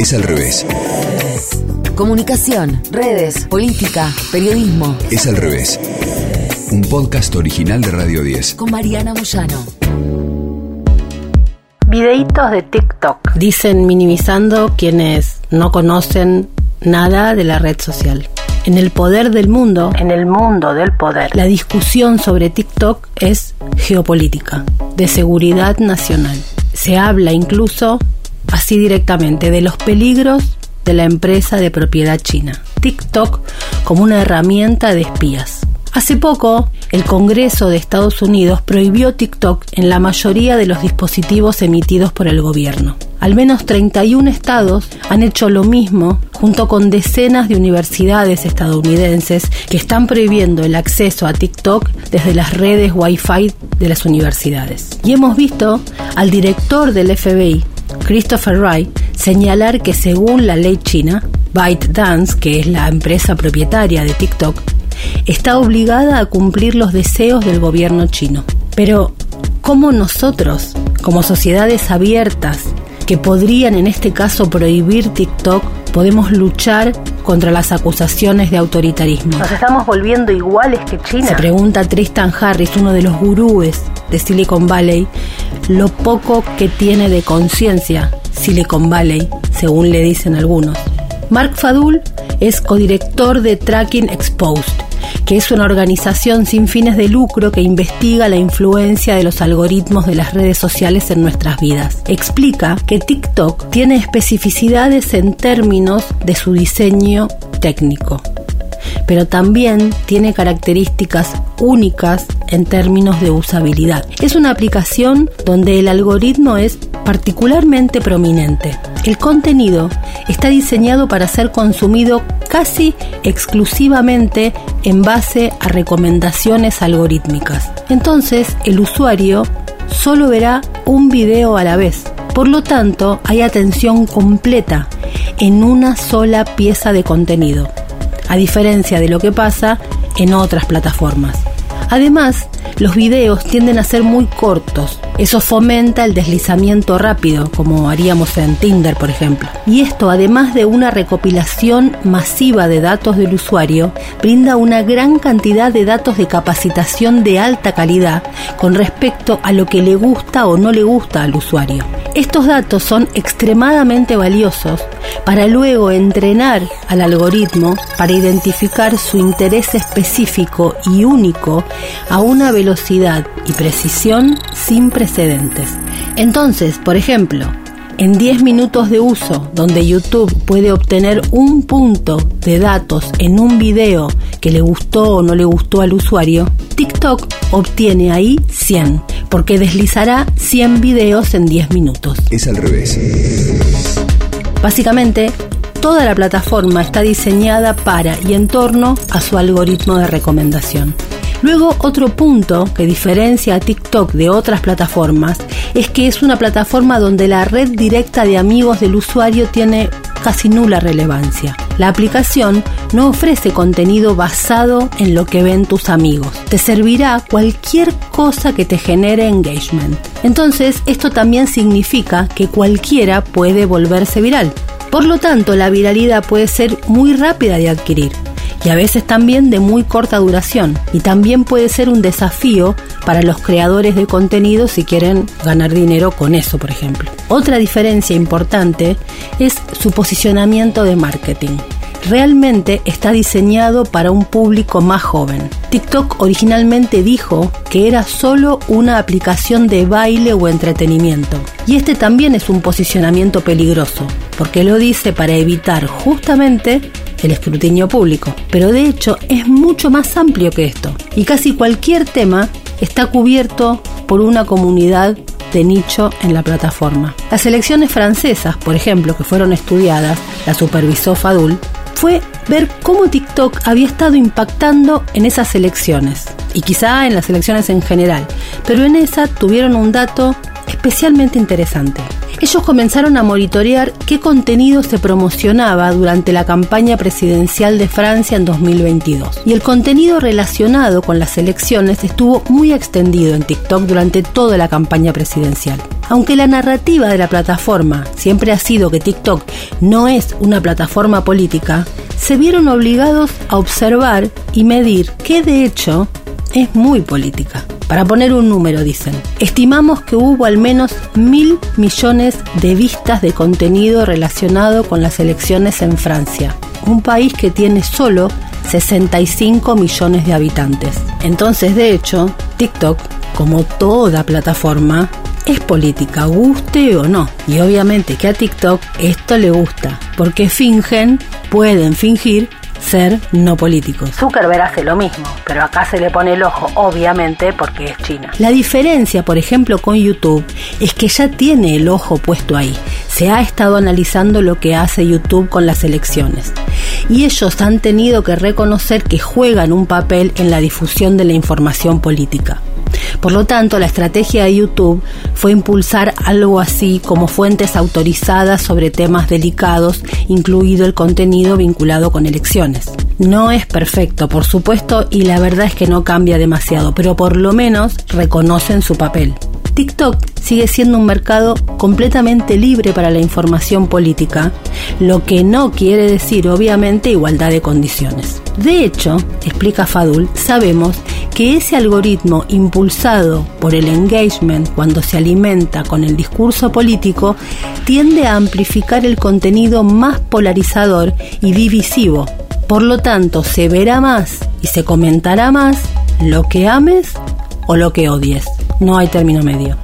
Es al revés. Comunicación, redes, política, periodismo. Es al revés. Un podcast original de Radio 10. Con Mariana Moyano. Videitos de TikTok. Dicen minimizando quienes no conocen nada de la red social. En el poder del mundo, En el mundo del poder. la discusión sobre TikTok es geopolítica, de seguridad nacional. Se habla incluso así directamente de los peligros de la empresa de propiedad china, TikTok, como una herramienta de espías. Hace poco, el Congreso de Estados Unidos prohibió TikTok en la mayoría de los dispositivos emitidos por el gobierno. Al menos 31 estados han hecho lo mismo junto con decenas de universidades estadounidenses que están prohibiendo el acceso a TikTok desde las redes Wi-Fi de las universidades. Y hemos visto al director del FBI, Christopher Wright, señalar que según la ley china, ByteDance, que es la empresa propietaria de TikTok, está obligada a cumplir los deseos del gobierno chino. Pero, ¿cómo nosotros, como sociedades abiertas, que podrían en este caso prohibir TikTok, podemos luchar contra las acusaciones de autoritarismo? Nos estamos volviendo iguales que China. Se pregunta Tristan Harris, uno de los gurúes de Silicon Valley, lo poco que tiene de conciencia Silicon Valley, según le dicen algunos. Mark Fadul es codirector de Tracking Exposed, que es una organización sin fines de lucro que investiga la influencia de los algoritmos de las redes sociales en nuestras vidas. Explica que TikTok tiene especificidades en términos de su diseño técnico pero también tiene características únicas en términos de usabilidad. Es una aplicación donde el algoritmo es particularmente prominente. El contenido está diseñado para ser consumido casi exclusivamente en base a recomendaciones algorítmicas. Entonces, el usuario solo verá un video a la vez. Por lo tanto, hay atención completa en una sola pieza de contenido a diferencia de lo que pasa en otras plataformas. Además, los videos tienden a ser muy cortos. Eso fomenta el deslizamiento rápido, como haríamos en Tinder, por ejemplo. Y esto, además de una recopilación masiva de datos del usuario, brinda una gran cantidad de datos de capacitación de alta calidad con respecto a lo que le gusta o no le gusta al usuario. Estos datos son extremadamente valiosos para luego entrenar al algoritmo para identificar su interés específico y único a una velocidad y precisión sin precedentes. Entonces, por ejemplo, en 10 minutos de uso, donde YouTube puede obtener un punto de datos en un video que le gustó o no le gustó al usuario, TikTok obtiene ahí 100, porque deslizará 100 videos en 10 minutos. Es al revés. Básicamente, toda la plataforma está diseñada para y en torno a su algoritmo de recomendación. Luego, otro punto que diferencia a TikTok de otras plataformas es que es una plataforma donde la red directa de amigos del usuario tiene casi nula relevancia. La aplicación no ofrece contenido basado en lo que ven tus amigos. Te servirá cualquier cosa que te genere engagement. Entonces, esto también significa que cualquiera puede volverse viral. Por lo tanto, la viralidad puede ser muy rápida de adquirir y a veces también de muy corta duración. Y también puede ser un desafío para los creadores de contenido si quieren ganar dinero con eso, por ejemplo. Otra diferencia importante es su posicionamiento de marketing. Realmente está diseñado para un público más joven. TikTok originalmente dijo que era solo una aplicación de baile o entretenimiento. Y este también es un posicionamiento peligroso, porque lo dice para evitar justamente el escrutinio público. Pero de hecho es mucho más amplio que esto. Y casi cualquier tema está cubierto por una comunidad de nicho en la plataforma. Las elecciones francesas, por ejemplo, que fueron estudiadas, la supervisó Fadul, fue ver cómo TikTok había estado impactando en esas elecciones y quizá en las elecciones en general, pero en esa tuvieron un dato especialmente interesante. Ellos comenzaron a monitorear qué contenido se promocionaba durante la campaña presidencial de Francia en 2022. Y el contenido relacionado con las elecciones estuvo muy extendido en TikTok durante toda la campaña presidencial. Aunque la narrativa de la plataforma siempre ha sido que TikTok no es una plataforma política, se vieron obligados a observar y medir que de hecho es muy política. Para poner un número, dicen, estimamos que hubo al menos mil millones de vistas de contenido relacionado con las elecciones en Francia, un país que tiene solo 65 millones de habitantes. Entonces, de hecho, TikTok, como toda plataforma, es política, guste o no. Y obviamente que a TikTok esto le gusta, porque fingen, pueden fingir ser no políticos. Zuckerberg hace lo mismo, pero acá se le pone el ojo, obviamente, porque es China. La diferencia, por ejemplo, con YouTube es que ya tiene el ojo puesto ahí. Se ha estado analizando lo que hace YouTube con las elecciones. Y ellos han tenido que reconocer que juegan un papel en la difusión de la información política. Por lo tanto, la estrategia de YouTube fue impulsar algo así como fuentes autorizadas sobre temas delicados, incluido el contenido vinculado con elecciones. No es perfecto, por supuesto, y la verdad es que no cambia demasiado, pero por lo menos reconocen su papel. TikTok sigue siendo un mercado completamente libre para la información política, lo que no quiere decir obviamente igualdad de condiciones. De hecho, explica Fadul, sabemos que ese algoritmo impulsado por el engagement cuando se alimenta con el discurso político tiende a amplificar el contenido más polarizador y divisivo. Por lo tanto, se verá más y se comentará más lo que ames o lo que odies. No hay término medio.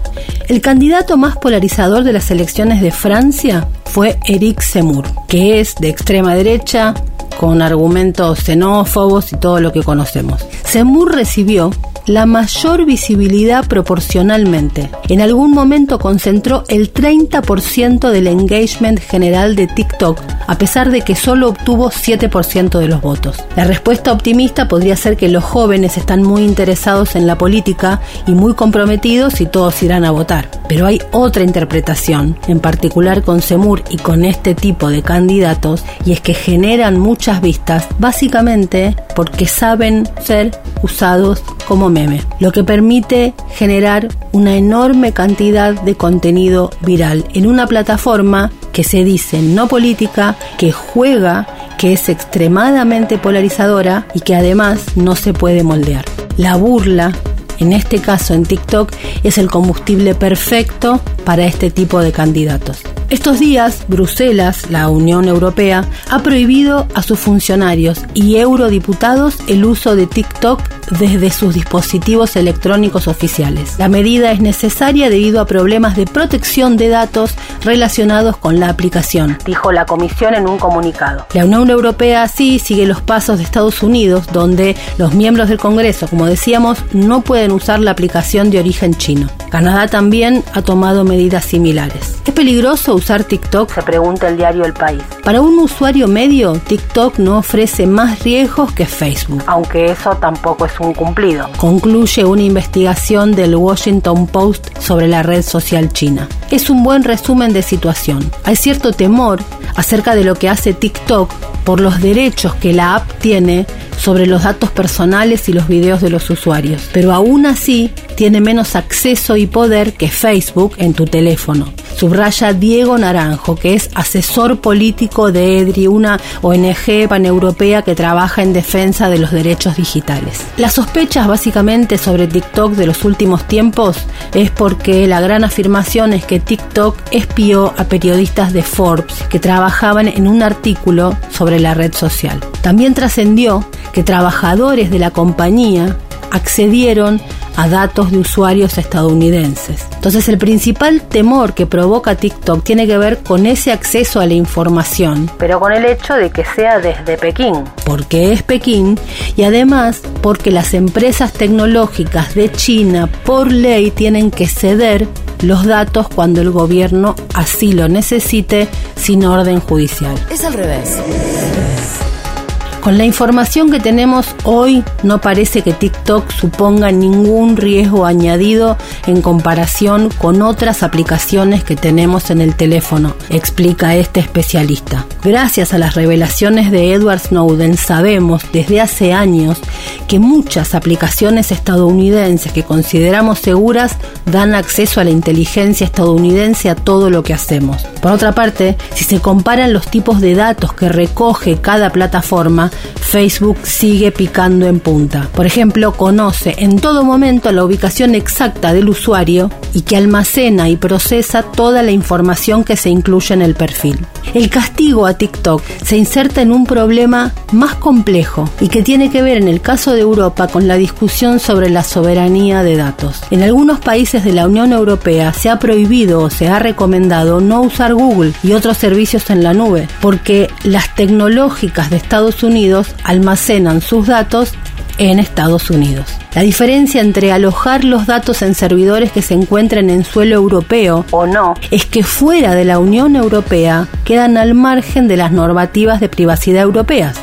El candidato más polarizador de las elecciones de Francia fue Eric Zemmour, que es de extrema derecha, con argumentos xenófobos y todo lo que conocemos. Zemmour recibió la mayor visibilidad proporcionalmente. En algún momento concentró el 30% del engagement general de TikTok, a pesar de que solo obtuvo 7% de los votos. La respuesta optimista podría ser que los jóvenes están muy interesados en la política y muy comprometidos y todos irán a votar. Pero hay otra interpretación, en particular con Semur y con este tipo de candidatos, y es que generan muchas vistas, básicamente porque saben ser usados como lo que permite generar una enorme cantidad de contenido viral en una plataforma que se dice no política, que juega, que es extremadamente polarizadora y que además no se puede moldear. La burla, en este caso en TikTok, es el combustible perfecto para este tipo de candidatos. Estos días, Bruselas, la Unión Europea, ha prohibido a sus funcionarios y eurodiputados el uso de TikTok desde sus dispositivos electrónicos oficiales. La medida es necesaria debido a problemas de protección de datos relacionados con la aplicación, dijo la Comisión en un comunicado. La Unión Europea sí sigue los pasos de Estados Unidos, donde los miembros del Congreso, como decíamos, no pueden usar la aplicación de origen chino. Canadá también ha tomado medidas similares. ¿Es peligroso usar TikTok? Se pregunta el diario El País. Para un usuario medio, TikTok no ofrece más riesgos que Facebook. Aunque eso tampoco un cumplido. Concluye una investigación del Washington Post sobre la red social china. Es un buen resumen de situación. Hay cierto temor acerca de lo que hace TikTok por los derechos que la app tiene sobre los datos personales y los videos de los usuarios. Pero aún así tiene menos acceso y poder que Facebook en tu teléfono. Subraya Diego Naranjo, que es asesor político de EDRI, una ONG paneuropea que trabaja en defensa de los derechos digitales. Las sospechas básicamente sobre TikTok de los últimos tiempos es porque la gran afirmación es que TikTok espió a periodistas de Forbes que trabajaban en un artículo sobre la red social. También trascendió que trabajadores de la compañía accedieron a datos de usuarios estadounidenses. Entonces el principal temor que provoca TikTok tiene que ver con ese acceso a la información. Pero con el hecho de que sea desde Pekín. Porque es Pekín y además porque las empresas tecnológicas de China por ley tienen que ceder los datos cuando el gobierno así lo necesite sin orden judicial. Es al revés. Con la información que tenemos hoy, no parece que TikTok suponga ningún riesgo añadido en comparación con otras aplicaciones que tenemos en el teléfono, explica este especialista. Gracias a las revelaciones de Edward Snowden sabemos desde hace años que muchas aplicaciones estadounidenses que consideramos seguras dan acceso a la inteligencia estadounidense a todo lo que hacemos. Por otra parte, si se comparan los tipos de datos que recoge cada plataforma, Facebook sigue picando en punta. Por ejemplo, conoce en todo momento la ubicación exacta del usuario y que almacena y procesa toda la información que se incluye en el perfil. El castigo a TikTok se inserta en un problema más complejo y que tiene que ver en el caso de Europa con la discusión sobre la soberanía de datos. En algunos países de la Unión Europea se ha prohibido o se ha recomendado no usar Google y otros servicios en la nube porque las tecnológicas de Estados Unidos almacenan sus datos en Estados Unidos. La diferencia entre alojar los datos en servidores que se encuentren en suelo europeo o no es que fuera de la Unión Europea quedan al margen de las normativas de privacidad europeas.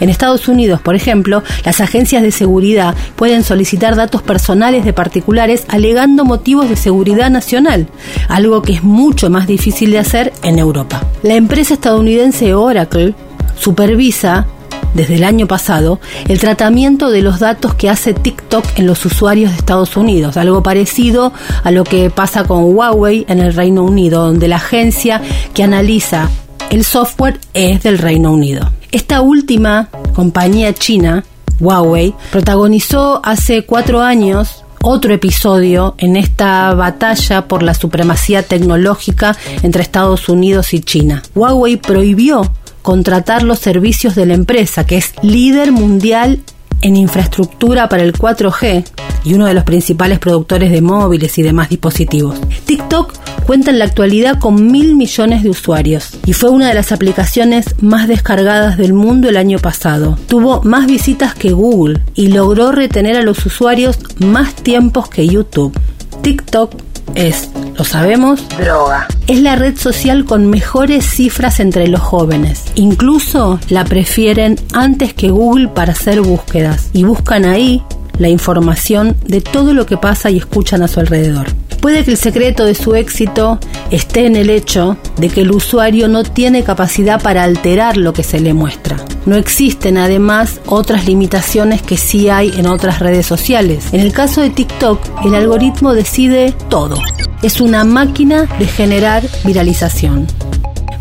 En Estados Unidos, por ejemplo, las agencias de seguridad pueden solicitar datos personales de particulares alegando motivos de seguridad nacional, algo que es mucho más difícil de hacer en Europa. La empresa estadounidense Oracle supervisa desde el año pasado el tratamiento de los datos que hace TikTok en los usuarios de Estados Unidos, algo parecido a lo que pasa con Huawei en el Reino Unido, donde la agencia que analiza el software es del Reino Unido. Esta última compañía china, Huawei, protagonizó hace cuatro años otro episodio en esta batalla por la supremacía tecnológica entre Estados Unidos y China. Huawei prohibió contratar los servicios de la empresa, que es líder mundial en infraestructura para el 4G y uno de los principales productores de móviles y demás dispositivos. TikTok cuenta en la actualidad con mil millones de usuarios y fue una de las aplicaciones más descargadas del mundo el año pasado. Tuvo más visitas que Google y logró retener a los usuarios más tiempos que YouTube. TikTok es, lo sabemos, droga. Es la red social con mejores cifras entre los jóvenes. Incluso la prefieren antes que Google para hacer búsquedas y buscan ahí la información de todo lo que pasa y escuchan a su alrededor. Puede que el secreto de su éxito esté en el hecho de que el usuario no tiene capacidad para alterar lo que se le muestra. No existen además otras limitaciones que sí hay en otras redes sociales. En el caso de TikTok, el algoritmo decide todo. Es una máquina de generar viralización.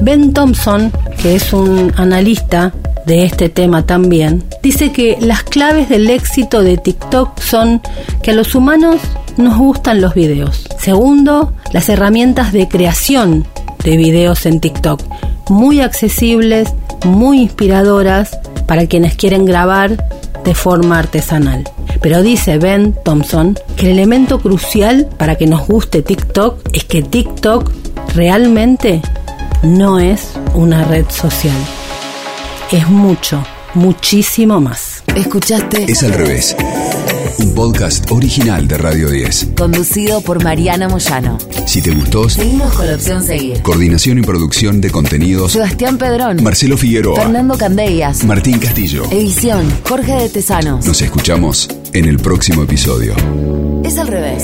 Ben Thompson, que es un analista de este tema también, dice que las claves del éxito de TikTok son que a los humanos nos gustan los videos. Segundo, las herramientas de creación de videos en TikTok, muy accesibles, muy inspiradoras para quienes quieren grabar de forma artesanal. Pero dice Ben Thompson que el elemento crucial para que nos guste TikTok es que TikTok realmente no es una red social. Es mucho, muchísimo más. Escuchaste Es al revés. Un podcast original de Radio 10. conducido por Mariana Moyano. Si te gustó, Seguimos con la opción seguir. coordinación y producción de contenidos, Sebastián Pedrón. Marcelo Figueroa, Fernando Candellas. Martín Castillo. Edición Jorge de Tesanos. Nos escuchamos en el próximo episodio. Es al revés.